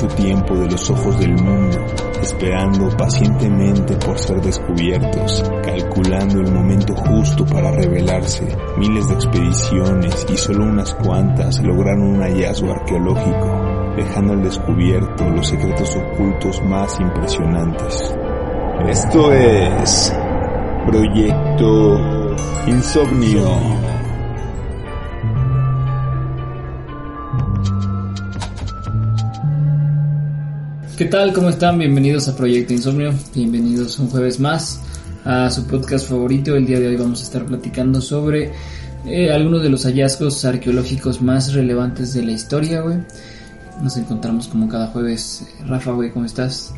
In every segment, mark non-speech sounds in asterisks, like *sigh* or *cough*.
mucho tiempo de los ojos del mundo, esperando pacientemente por ser descubiertos, calculando el momento justo para revelarse. Miles de expediciones y solo unas cuantas lograron un hallazgo arqueológico, dejando al descubierto los secretos ocultos más impresionantes. Esto es Proyecto Insomnio. ¿Qué tal? ¿Cómo están? Bienvenidos a Proyecto Insomnio. Bienvenidos un jueves más a su podcast favorito. El día de hoy vamos a estar platicando sobre eh, algunos de los hallazgos arqueológicos más relevantes de la historia, güey. Nos encontramos como cada jueves. Rafa, güey, ¿cómo estás?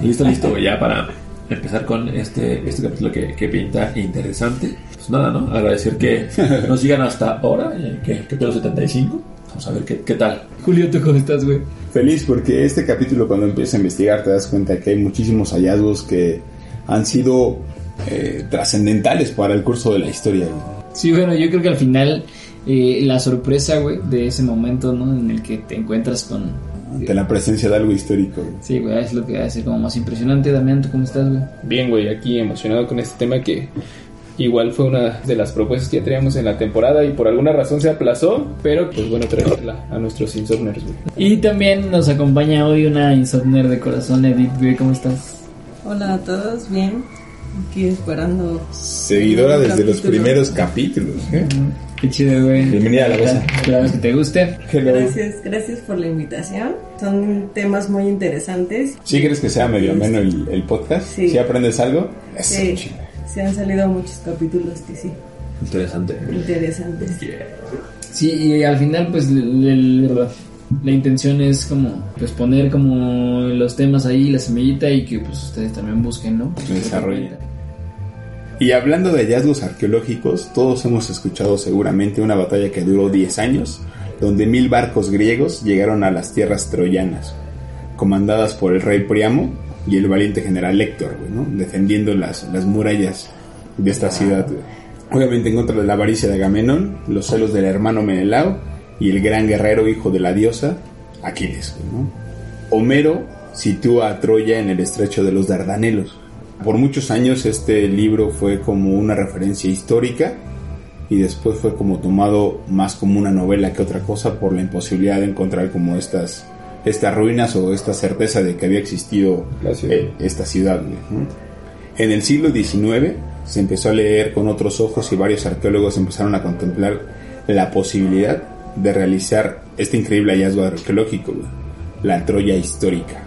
Listo, listo, ya para empezar con este, este capítulo que, que pinta interesante. Pues nada, ¿no? Agradecer que *laughs* nos sigan hasta ahora, eh, que, que 75. Vamos a ver qué, qué tal. Julio, ¿tú cómo estás, güey? Feliz porque este capítulo cuando empiezas a investigar te das cuenta que hay muchísimos hallazgos que han sido eh, trascendentales para el curso de la historia. Sí, bueno, yo creo que al final eh, la sorpresa, güey, de ese momento, ¿no? En el que te encuentras con... Ante la presencia de algo histórico. Sí, güey, es lo que hace como más impresionante. Damián, ¿tú cómo estás, güey? Bien, güey, aquí emocionado con este tema que igual fue una de las propuestas que ya teníamos en la temporada y por alguna razón se aplazó, pero pues bueno, traerla a nuestros insomners. Y también nos acompaña hoy una insomner de corazón, Edith, ¿cómo estás? Hola a todos, bien. Aquí esperando. Seguidora desde los capítulo. primeros capítulos. ¿eh? Qué chido, güey. Bienvenida a la mesa. Esperamos que te guste. Gracias, gracias por la invitación. Son temas muy interesantes. ¿Sí crees que sea medio ameno el, el podcast? Sí. ¿Sí aprendes algo? Eso, Sí, chido. Se han salido muchos capítulos que sí, Interesante. interesantes. Sí, y al final, pues, l- l- la intención es como, pues, poner como los temas ahí, la semillita, y que, pues, ustedes también busquen, ¿no? Desarrollen. Y hablando de hallazgos arqueológicos, todos hemos escuchado seguramente una batalla que duró 10 años, donde mil barcos griegos llegaron a las tierras troyanas, comandadas por el rey Priamo y el valiente general Héctor, ¿no? defendiendo las, las murallas de esta ciudad. güey. Obviamente en contra de la avaricia de Agamenón, los celos del hermano Menelao y el gran guerrero hijo de la diosa, Aquiles. Homero sitúa a Troya en el estrecho de los Dardanelos. Por muchos años este libro fue como una referencia histórica y después fue como tomado más como una novela que otra cosa por la imposibilidad de encontrar como estas estas ruinas o esta certeza de que había existido ciudad. eh, esta ciudad. En el siglo XIX se empezó a leer con otros ojos y varios arqueólogos empezaron a contemplar la posibilidad de realizar este increíble hallazgo arqueológico, la Troya histórica.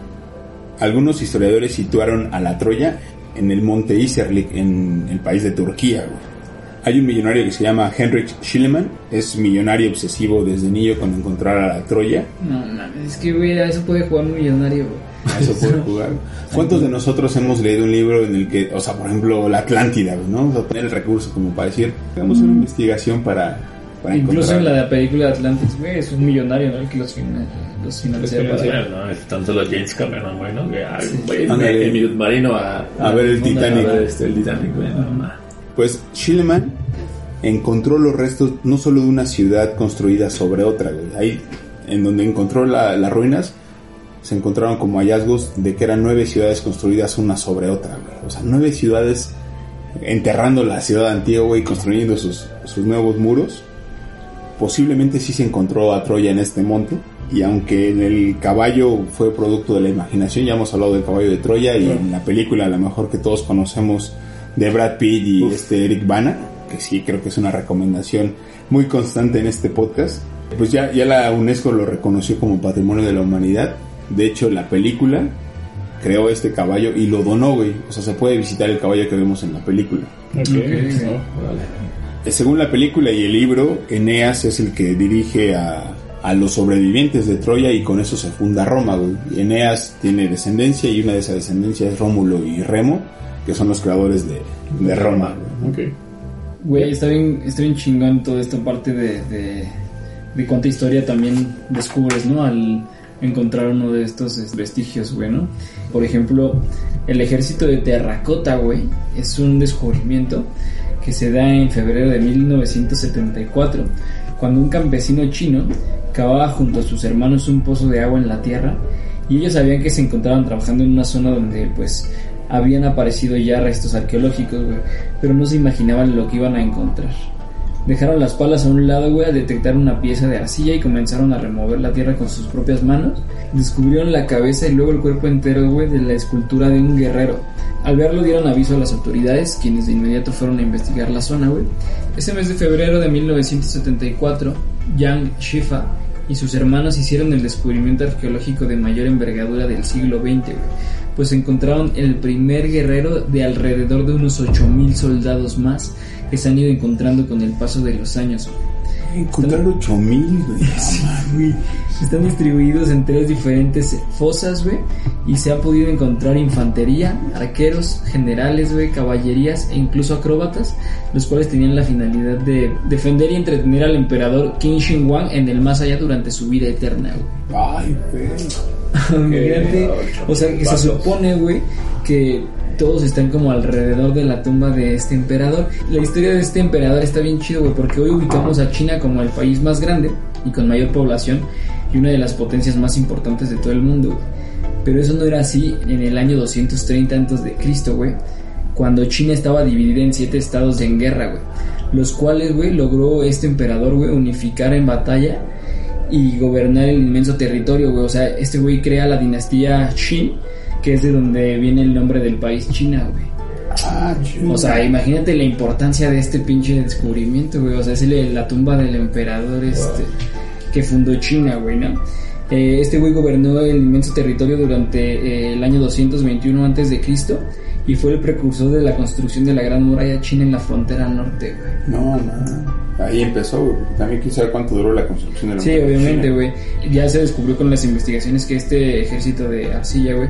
Algunos historiadores situaron a la Troya en el monte Iserlik, en el país de Turquía. güey. Hay un millonario que se llama Henrik Schliemann, es millonario obsesivo desde niño con encontrar a la Troya. No, mames, es que, güey, a eso puede jugar un millonario, güey. A eso puede *laughs* jugar. ¿Cuántos de nosotros hemos leído un libro en el que, o sea, por ejemplo, la Atlántida, ¿no? Vamos a poner el recurso como para decir, hagamos una investigación para, para Incluso en encontrar. la película de Atlantis, güey, es un millonario, ¿no? El que los, los no, tanto los James Cameron, güey, ¿no? Que, güey, Ándale. el minuto marino a, A ver el Titanic. A ver este, el Titanic, güey, no, ma. Pues Schliemann encontró los restos no solo de una ciudad construida sobre otra, güey. Ahí, en donde encontró la- las ruinas, se encontraron como hallazgos de que eran nueve ciudades construidas una sobre otra, güey. O sea, nueve ciudades enterrando la ciudad antigua y construyendo sus, sus nuevos muros. Posiblemente sí se encontró a Troya en este monte. Y aunque en el caballo fue producto de la imaginación, ya hemos hablado del caballo de Troya y en la película, a lo mejor que todos conocemos de Brad Pitt y este Eric Bana, que sí creo que es una recomendación muy constante en este podcast, pues ya, ya la UNESCO lo reconoció como patrimonio de la humanidad. De hecho, la película creó este caballo y lo donó, güey. O sea, se puede visitar el caballo que vemos en la película. Ok, Ok, ¿no? Órale. Eh, Según la película y el libro, Eneas es el que dirige a, a los sobrevivientes de Troya y con eso se funda Roma, güey. Eneas tiene descendencia y una de esas descendencias es Rómulo y Remo, que son los creadores de, de Roma. güey. Ok. Güey, está bien, está bien chingón toda esta parte de, de, de cuánta historia también descubres, ¿no? Al encontrar uno de estos este, vestigios, güey, ¿no? Por ejemplo, el ejército de terracota, güey, es un descubrimiento que se da en febrero de 1974 cuando un campesino chino cavaba junto a sus hermanos un pozo de agua en la tierra y ellos sabían que se encontraban trabajando en una zona donde pues habían aparecido ya restos arqueológicos, pero no se imaginaban lo que iban a encontrar. Dejaron las palas a un lado, güey, a detectar una pieza de arcilla y comenzaron a remover la tierra con sus propias manos. Descubrieron la cabeza y luego el cuerpo entero, güey, de la escultura de un guerrero. Al verlo dieron aviso a las autoridades, quienes de inmediato fueron a investigar la zona, güey. Ese mes de febrero de 1974, Yang Shifa y sus hermanos hicieron el descubrimiento arqueológico de mayor envergadura del siglo XX, pues encontraron el primer guerrero de alrededor de unos 8.000 soldados más que se han ido encontrando con el paso de los años. güey. Encontraron 8000, güey. *laughs* Güey, Están distribuidos en tres diferentes fosas, güey, y se ha podido encontrar infantería, arqueros, generales, güey, caballerías e incluso acróbatas, los cuales tenían la finalidad de defender y entretener al emperador Qin Shi Huang en el más allá durante su vida eterna, güey. Ay, güey. *laughs* O sea, que se supone, güey, que todos están como alrededor de la tumba de este emperador. La historia de este emperador está bien chido, güey, porque hoy ubicamos a China como el país más grande y con mayor población y una de las potencias más importantes de todo el mundo, güey. Pero eso no era así en el año 230 antes de Cristo, güey, cuando China estaba dividida en siete estados en guerra, güey, los cuales, güey, logró este emperador, güey, unificar en batalla y gobernar el inmenso territorio, güey. O sea, este güey crea la dinastía Qin, que es de donde viene el nombre del país China, güey. Ah. O sea, imagínate la importancia de este pinche descubrimiento, güey. O sea, es la tumba del emperador este que fundó China, güey, ¿no? Eh, este güey gobernó el inmenso territorio durante eh, el año 221 antes de Cristo y fue el precursor de la construcción de la Gran Muralla China en la frontera norte, güey. No, no. Ahí empezó, güey. También quise saber cuánto duró la construcción de la Sí, muralla obviamente, china. güey. Ya se descubrió con las investigaciones que este ejército de arcilla, güey,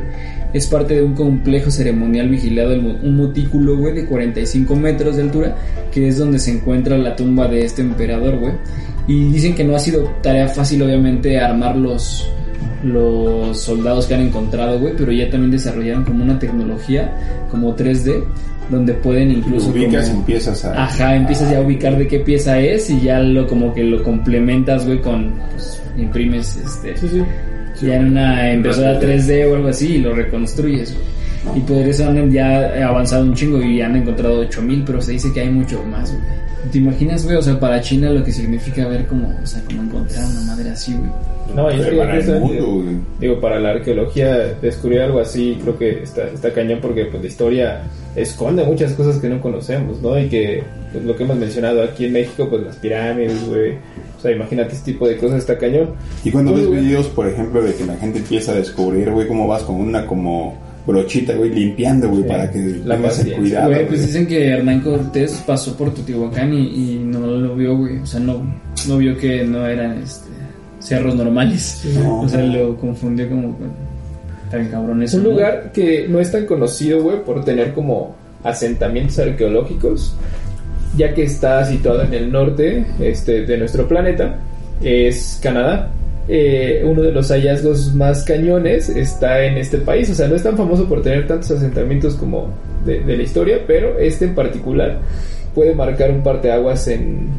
es parte de un complejo ceremonial vigilado, un montículo, güey, de 45 metros de altura, que es donde se encuentra la tumba de este emperador, güey. Y dicen que no ha sido tarea fácil, obviamente, armar los, los soldados que han encontrado, güey, pero ya también desarrollaron como una tecnología, como 3D, donde pueden incluso... ubicas como- empiezas a. Ajá, empiezas ya a ubicar de qué pieza es y ya lo como que lo complementas, güey, con pues, imprimes este Sí, sí. ya en una impresora 3D o algo así y lo reconstruyes. güey. Y por eso han ya avanzado un chingo y han encontrado 8000, pero se dice que hay mucho más, güey. ¿Te imaginas, güey? O sea, para China lo que significa ver como, o sea, como encontrar una madre así, güey. No, y es que para el justamente- mundo, güey. Digo, para la arqueología descubrir algo así creo que está, está cañón porque pues la historia esconde muchas cosas que no conocemos, ¿no? Y que pues, lo que hemos mencionado aquí en México, pues las pirámides, güey. O sea, imagínate este tipo de cosas, está cañón. Y cuando Muy ves videos, por ejemplo, de que la gente empieza a descubrir, güey, cómo vas con una como brochita, güey, limpiando, güey, Sí. para que La tengas el cuidado. Güey, pues dicen que Hernán Cortés pasó por Teotihuacán y, y no lo vio, güey. O sea, no, no vio que no eran este, cerros normales. No. O sea, lo confundió como con tan cabrón Es eso. un ¿no? lugar que no es tan conocido, güey, por tener como asentamientos arqueológicos, ya que está situado en el norte este, de nuestro planeta, es Canadá. Eh, uno de los hallazgos más cañones está en este país, o sea, no es tan famoso por tener tantos asentamientos como de, la historia, pero este en particular puede marcar un parteaguas en,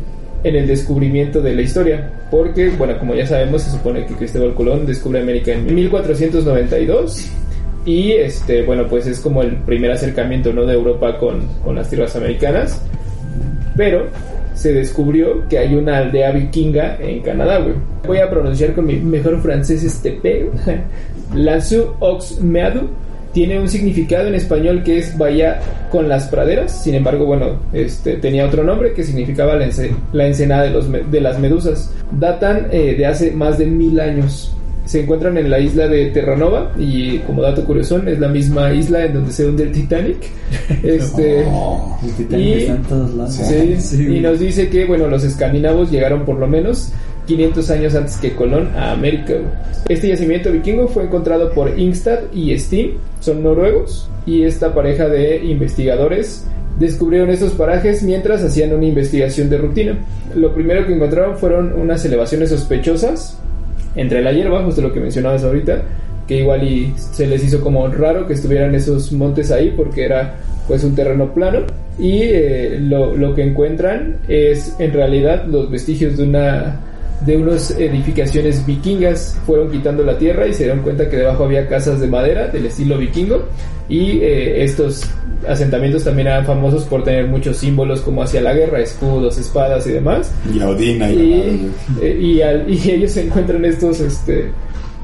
en el descubrimiento de la historia, porque, bueno, como ya sabemos, se supone que Cristóbal Colón descubre América en 1492 y, este, bueno, pues es como el primer acercamiento, ¿no?, de Europa con las tierras americanas, pero se descubrió que hay una aldea vikinga en Canadá, güey. Voy a pronunciar con mi mejor francés este P. La *laughs* Su Ox Meadu tiene un significado en español que es vaya con las praderas. Sin embargo, bueno, este tenía otro nombre que significaba la, ence- la ensenada de las medusas. Datan eh, de hace más de mil años. Se encuentran en la isla de Terranova y como dato curioso es la misma isla en donde se hunde el Titanic. *laughs* Este, Oh, El Titanic Y- está en todos lados. Sí, Sí, y güey. nos dice que, bueno, los escandinavos llegaron por lo menos 500 años antes que Colón a América. Este yacimiento vikingo fue encontrado por Ingstad y Steen, son noruegos, y esta pareja de investigadores descubrieron estos parajes mientras hacían una investigación de rutina. Lo primero que encontraron fueron unas elevaciones sospechosas entre la hierba, justo lo que mencionabas ahorita, que igual y se les hizo como raro que estuvieran esos montes ahí porque era pues un terreno plano. Y eh, lo, lo que encuentran es en realidad los vestigios de una de unas edificaciones vikingas fueron quitando la tierra y se dieron cuenta que debajo había casas de madera del estilo vikingo y eh, estos asentamientos también eran famosos por tener muchos símbolos como hacia la guerra, escudos, espadas y demás. Y a Odín Y, güey. eh, y, al- y ellos encuentran estos, este,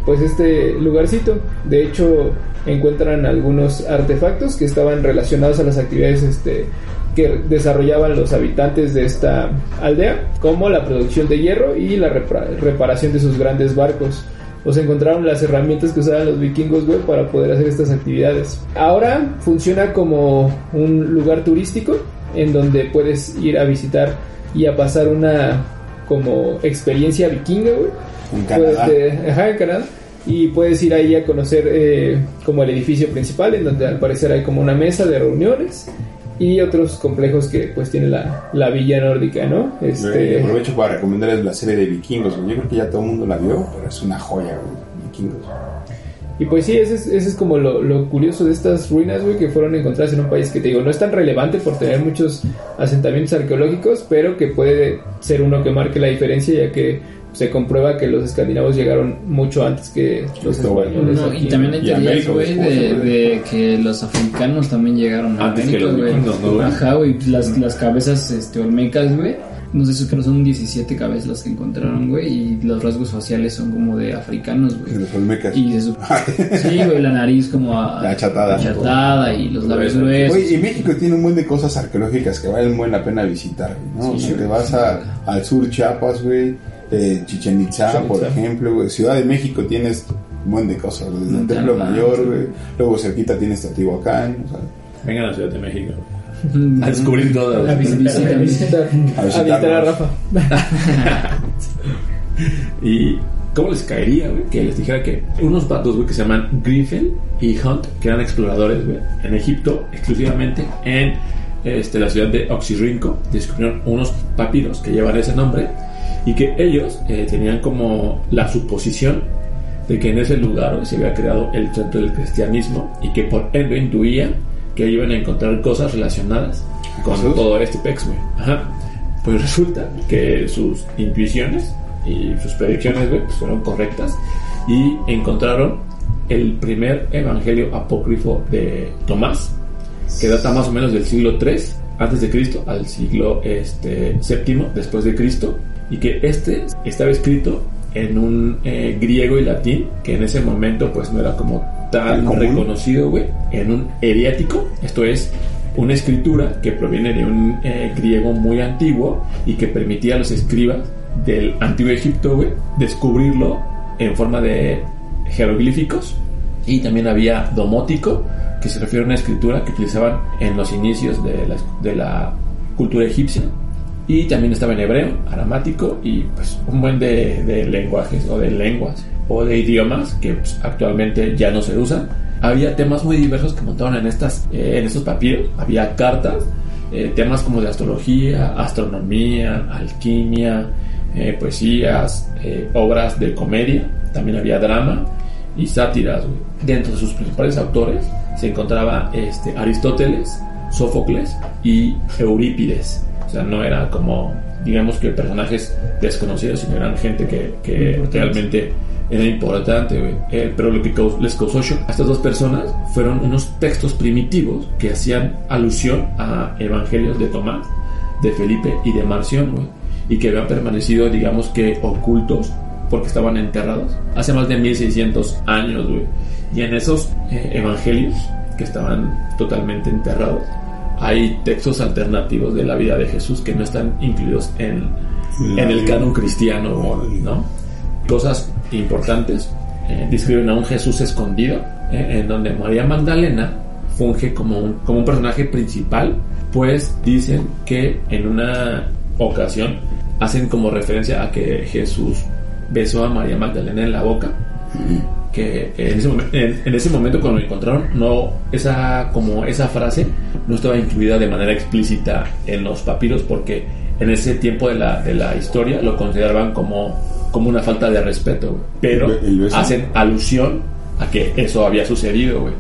pues este lugarcito. De hecho, encuentran algunos artefactos que estaban relacionados a las actividades, este, que desarrollaban los habitantes de esta aldea, como la producción de hierro y la reparación de sus grandes barcos. O se encontraron las herramientas que usaban los vikingos, para poder hacer estas actividades. Ahora funciona como un lugar turístico en donde puedes ir a visitar y a pasar una como experiencia vikinga, güey. En Puedes, Canadá. eh, ajá, en Canadá. Y puedes ir ahí a conocer eh, como el edificio principal, en donde al parecer hay como una mesa de reuniones y otros complejos que pues tiene la, la villa nórdica, ¿no? Este, aprovecho para recomendarles la serie de Vikingos. Yo creo que ya todo el mundo la vio, pero es una joya, güey. Vikingos. y pues sí, ese es, ese es como lo, lo curioso de estas ruinas, güey, que fueron encontradas en un país que te digo, no es tan relevante por tener muchos asentamientos arqueológicos, pero que puede ser uno que marque la diferencia, ya que se comprueba que los escandinavos llegaron mucho antes que los güey. españoles. No, aquí. y también hay teorías, güey, de, güey. de que los africanos también llegaron a Antes América, güey. vikingos, ¿no, güey? Ajá, güey, las, las cabezas este, olmecas, güey. No sé si que no son 17 cabezas las que encontraron, güey, y los rasgos faciales son como de africanos, De güey. los Olmecas. Y se sup- *laughs* sí, güey, la nariz como a- Achatada. achatada y los labios gruesos. Oye, y México tiene un buen de cosas arqueológicas que valen muy la pena visitar, güey, ¿no? Sí, o sea, güey. te vas a, al sur Chiapas, güey, eh, Chichen Itza, Chichen por Itzá. ejemplo, güey. Ciudad de México tienes un buen de cosas, güey, desde el Templo Mayor, sí. güey. Luego cerquita tienes Teotihuacán, o sea, Vengan a la Ciudad de México. A descubrir todo. A visitar, a visitar, A visitar a. Rafa. *laughs* Y ¿cómo les caería, güey? Que les dijera que unos vatos, güey, que se llaman Griffin y Hunt, que eran exploradores, güey, en Egipto, exclusivamente en este, la ciudad de Oxirrinco, descubrieron unos papiros que llevan ese nombre y que ellos eh, tenían como la suposición de que en ese lugar se había creado el centro del cristianismo y que por ende intuían que iban a encontrar cosas relacionadas con todo este pex. Ajá. Pues resulta que sus intuiciones y sus predicciones, güey, pues, fueron correctas y encontraron el primer evangelio apócrifo de Tomás, que data más o menos del siglo 3 antes de Cristo al siglo este, séptimo después de Cristo y que este estaba escrito en un eh, griego y latín que en ese momento pues no era como Tan reconocido, güey, en un eriático, esto es una escritura que proviene de un eh, griego muy antiguo y que permitía a los escribas del antiguo Egipto, güey, descubrirlo en forma de jeroglíficos. Y también había domótico, que se refiere a una escritura que utilizaban en los inicios de la, de la cultura egipcia. Y también estaba en hebreo, aramático y pues un buen de, de lenguajes o de lenguas o de idiomas que pues, actualmente ya no se usan. Había temas muy diversos que montaban en, estas, eh, en estos papiros. Había cartas, eh, temas como de astrología, astronomía, alquimia, eh, poesías, eh, obras de comedia. También había drama y sátiras. güey. Dentro de sus principales autores se encontraba este, Aristóteles, Sófocles y Eurípides. Sea, no era como, digamos que personajes desconocidos, sino eran gente que, realmente era importante, güey. Eh, pero lo que caus- les causó shock a estas dos personas fueron unos textos primitivos que hacían alusión a evangelios de Tomás, de Felipe y de Marción, güey. Y que habían permanecido, digamos que ocultos porque estaban enterrados hace más de 1600 años, güey. Y en esos eh, evangelios que estaban totalmente enterrados, hay textos alternativos de la vida de Jesús que no están incluidos en, el canon cristiano, ¿no? Cosas importantes. eh, describen a un Jesús escondido, eh, en donde María Magdalena funge como un, como un personaje principal, pues dicen que en una ocasión hacen como referencia a que Jesús besó a María Magdalena en la boca que en ese, momen- en, en ese momento cuando lo encontraron no esa como esa frase no estaba incluida de manera explícita en los papiros porque en ese tiempo de la, de la historia lo consideraban como como una falta de respeto pero hacen alusión a que eso había sucedido güey.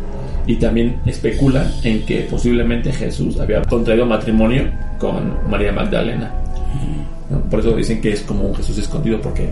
Y también especulan en que posiblemente Jesús había contraído matrimonio con María Magdalena. Por eso dicen que es como un Jesús escondido porque,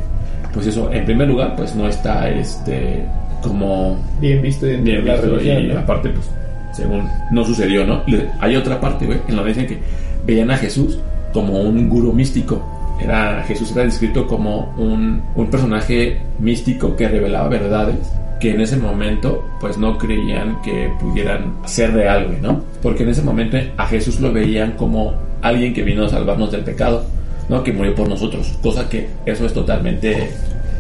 pues eso, en primer lugar, pues no está este como Bien visto en bien la visto religión. y ¿no? aparte, pues, según no sucedió, ¿no? Hay otra parte, güey, en la que dicen que veían a Jesús como un gurú místico. Era, Jesús era descrito como un, un personaje místico que revelaba verdades que en ese momento pues no creían que pudieran ser real, güey, ¿no? Porque en ese momento a Jesús lo veían como alguien que vino a salvarnos del pecado, ¿no? Que murió por nosotros, cosa que eso es totalmente,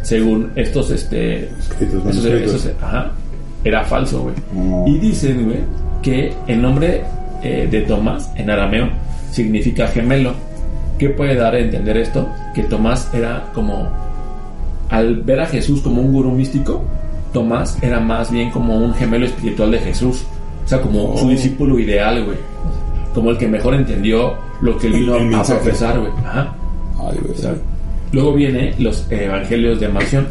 según estos, este, Escritos, eso, manuscritos. eso- ajá, era falso, güey. No. Y dicen, güey, que el nombre eh, de Tomás en arameo significa gemelo. ¿Qué puede dar a entender esto? Que Tomás era como, al ver a Jesús como un gurú místico, Tomás era más bien como un gemelo espiritual de Jesús. O sea, como su Oh. discípulo ideal, güey. Como el que mejor entendió lo que él El- vino el a mensaje. profesar, güey. Ajá. Ay, güey. O sea, luego viene los evangelios de Marción.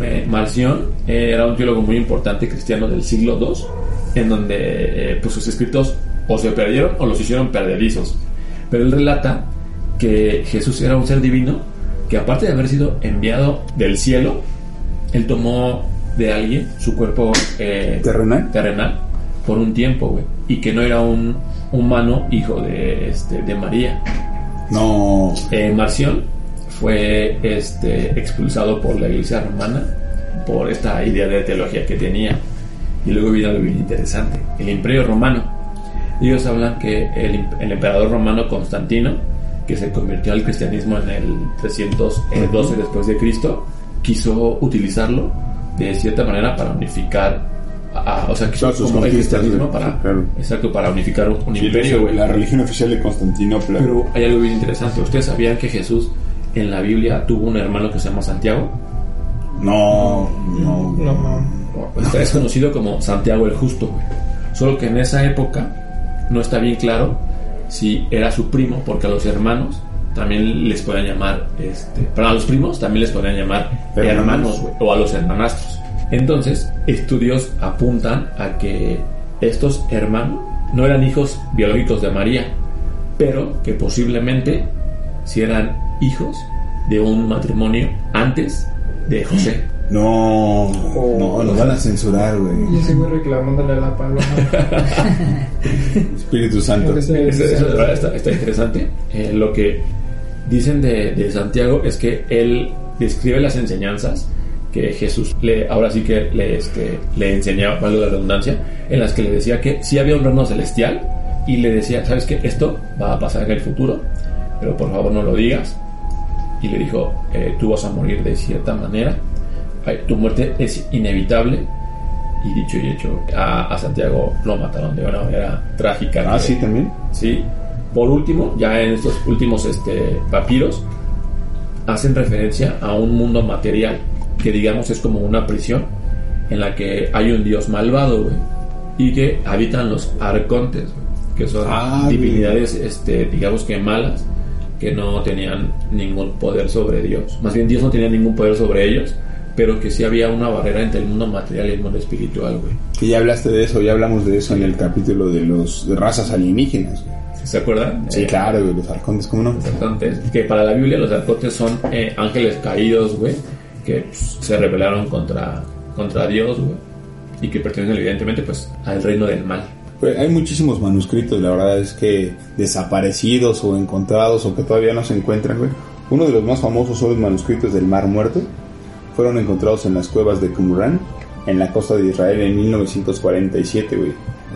Eh, Marción eh, era un teólogo muy importante cristiano del siglo II, en donde eh, pues sus escritos o se perdieron o los hicieron perdedizos. Pero él relata que Jesús era un ser divino que aparte de haber sido enviado del cielo, él tomó de alguien su cuerpo eh, ¿Terrenal? terrenal por un tiempo, güey, y que no era un humano hijo de, este, de María. No. Eh, Marción fue este, expulsado por la iglesia romana por esta idea de teología que tenía. Y luego viene algo bien interesante, el imperio romano. Ellos hablan que el, el emperador romano Constantino, que se convirtió al cristianismo en el 312 después de Cristo, quiso utilizarlo de cierta manera para unificar, a- a- o sea, Todas sus como el cristianismo sí, para, claro. exacto, para unificar un, Sí, imperio. la religión oficial de Constantinopla. Pero hay algo bien interesante. ¿Ustedes sabían que Jesús en la Biblia tuvo un hermano que se llama Santiago? no, no. No, no. Este es conocido como Santiago el Justo. güey. Solo que en esa época no está bien claro si era su primo, porque a los hermanos también les podían llamar, este, para los primos también les podían llamar Hermanos. hermanos, güey, o a los hermanastros. Entonces, estudios apuntan a que estos hermanos no eran hijos biológicos de María, pero que posiblemente si eran hijos de un matrimonio antes de José. *gasps* No, no, nos van a censurar, güey. Yo sigo reclamándole a la paloma. *laughs* Espíritu Santo. De verdad está, está interesante. Eh, lo que dicen de, de Santiago es que él describe las enseñanzas que Jesús le, ahora sí que le, este, le enseñaba, valga la redundancia, en las que le decía que sí había un reino celestial y le decía, ¿sabes qué? Esto va a pasar en el futuro, pero por favor no lo digas. Y le dijo, eh, tú vas a morir de cierta manera, tu muerte es inevitable. Y dicho y hecho, a, a Santiago lo mataron de una manera trágica. Ah, que- sí, también. Sí. Por último, ya en estos últimos este, papiros, hacen referencia a un mundo material que digamos es como una prisión en la que hay un dios malvado, güey, y que habitan los arcontes, güey, que son Ah, divinidades, este, digamos que malas, que no tenían ningún poder sobre Dios. Más bien Dios no tenía ningún poder sobre ellos, pero que sí había una barrera entre el mundo material y el mundo espiritual, güey. Que ya hablaste de eso, ya hablamos de eso en el capítulo de los de razas alienígenas. güey. ¿Se acuerdan? Sí, Eh, claro, güey, los arcontes, ¿cómo no? Arcontes, que para la Biblia los arcontes son eh, ángeles caídos, güey, que se rebelaron contra, contra Dios, güey, y que pertenecen evidentemente pues al reino del mal. Pues hay muchísimos manuscritos, la verdad es que desaparecidos o encontrados o que todavía no se encuentran, güey. Uno de los más famosos son los manuscritos del Mar Muerto. Fueron encontrados en las cuevas de Qumran, en la costa de Israel en 1947, güey.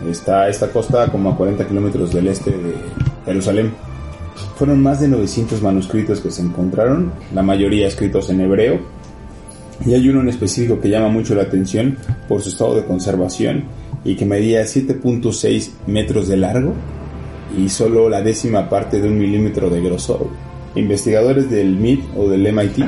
Está esta costa como a 40 kilómetros del este de Jerusalén. Fueron más de 900 manuscritos que se encontraron, la mayoría escritos en hebreo, y hay uno en específico que llama mucho la atención por su estado de conservación y que medía 7.6 metros de largo y solo la décima parte de un milímetro de grosor. Investigadores del MIT o del MIT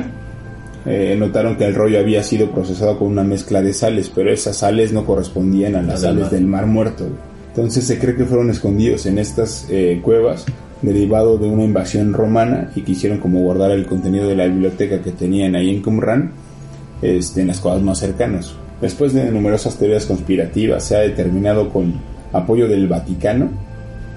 eh, notaron que el rollo había sido procesado con una mezcla de sales, pero esas sales no correspondían a las sales del Mar Muerto. Entonces se cree que fueron escondidos en estas eh, cuevas derivado de una invasión romana y quisieron como guardar el contenido de la biblioteca que tenían ahí en Qumran este, en las cuevas más cercanas. Después de numerosas teorías conspirativas, se ha determinado con apoyo del Vaticano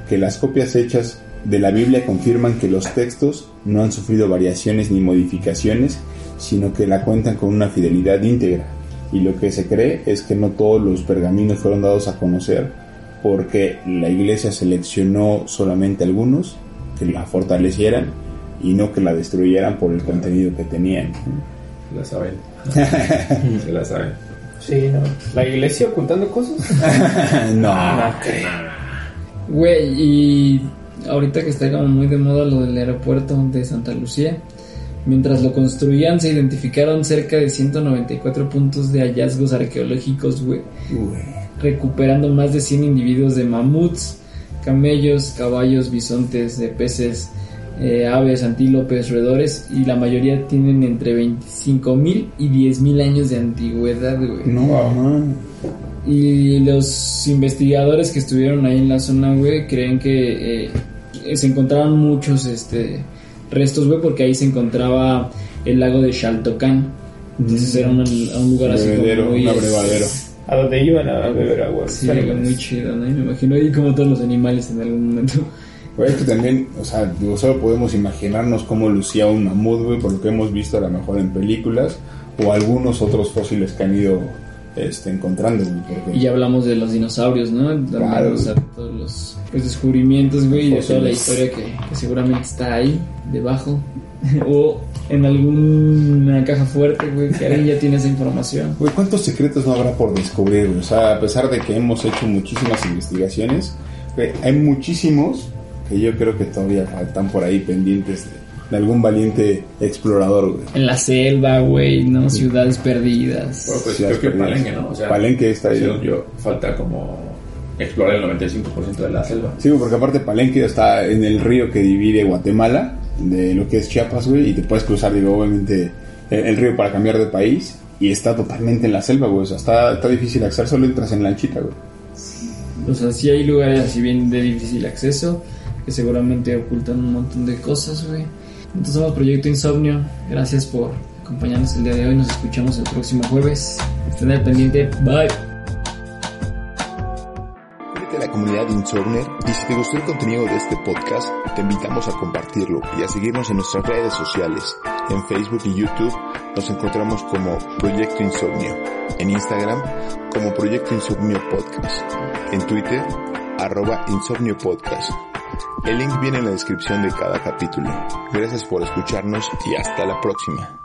que las copias hechas de la Biblia confirman que los textos no han sufrido variaciones ni modificaciones, sino que la cuentan con una fidelidad íntegra. Y lo que se cree es que no todos los pergaminos fueron dados a conocer porque la iglesia seleccionó solamente algunos que la fortalecieran y no que la destruyeran por el contenido que tenían. La saben. *laughs* Se la saben. Sí, no. La iglesia ocultando cosas. *laughs* no. Güey, y ahorita que está como muy de moda lo del aeropuerto de Santa Lucía, mientras lo construían se identificaron cerca de 194 puntos de hallazgos arqueológicos, güey, recuperando más de 100 individuos de mamuts, camellos, caballos, bisontes, de peces, eh, aves, antílopes, roedores, y la mayoría tienen entre 25.000 y 10.000 años de antigüedad, güey. No, ajá. Y los investigadores que estuvieron ahí en la zona, güey, creen que eh, se encontraban muchos este, restos, güey, porque ahí se encontraba el lago de Xaltocán. Entonces era un, un lugar así Bebedero, como muy... un abrevadero. A donde iban a beber agua. Sí, muy chido, ¿no? Y me imagino ahí como todos los animales en algún momento. Güey, es que también, o sea, digo, solo podemos imaginarnos cómo lucía un mamut, güey, por lo que hemos visto a lo mejor en películas, o algunos otros fósiles que han ido este, encontrando, porque- Y ya hablamos de los dinosaurios, ¿no? También, Claro. o sea, todos los pues, descubrimientos, güey, y de toda la historia que, que seguramente está ahí, debajo. *laughs* o en alguna caja fuerte, güey, que alguien ya tiene esa información. Güey, ¿cuántos secretos no habrá por descubrir? güey? O sea, a pesar de que hemos hecho muchísimas investigaciones, güey, hay muchísimos que yo creo que todavía están por ahí pendientes de, de algún valiente explorador, güey. En la selva, güey, ¿no? Ciudades perdidas. Bueno, pues Sí, creo que perdidas. Palenque, ¿no? O sea, Palenque está ahí. yo, falta como explorar el 95% de la selva. Sí, porque aparte Palenque está en el río que divide Guatemala de lo que es Chiapas, güey, y te puedes cruzar, digo, obviamente, el, el río para cambiar de país y está totalmente en la selva, güey. O sea, está, está difícil acceder, solo entras en lanchita, güey. O sea, sí hay lugares así bien de difícil acceso, que seguramente ocultan un montón de cosas, güey. Entonces somos Proyecto Insomnio. Gracias por acompañarnos el día de hoy. Nos escuchamos el próximo jueves. Estén al pendiente. Bye. Únete a la comunidad de Insomner y si te gustó el contenido de este podcast, te invitamos a compartirlo y a seguirnos en nuestras redes sociales. En Facebook y YouTube nos encontramos como Proyecto Insomnio. En Instagram como Proyecto Insomnio Podcast. En Twitter, arroba Insomnio Podcast. El link viene en la descripción de cada capítulo. Gracias por escucharnos y hasta la próxima.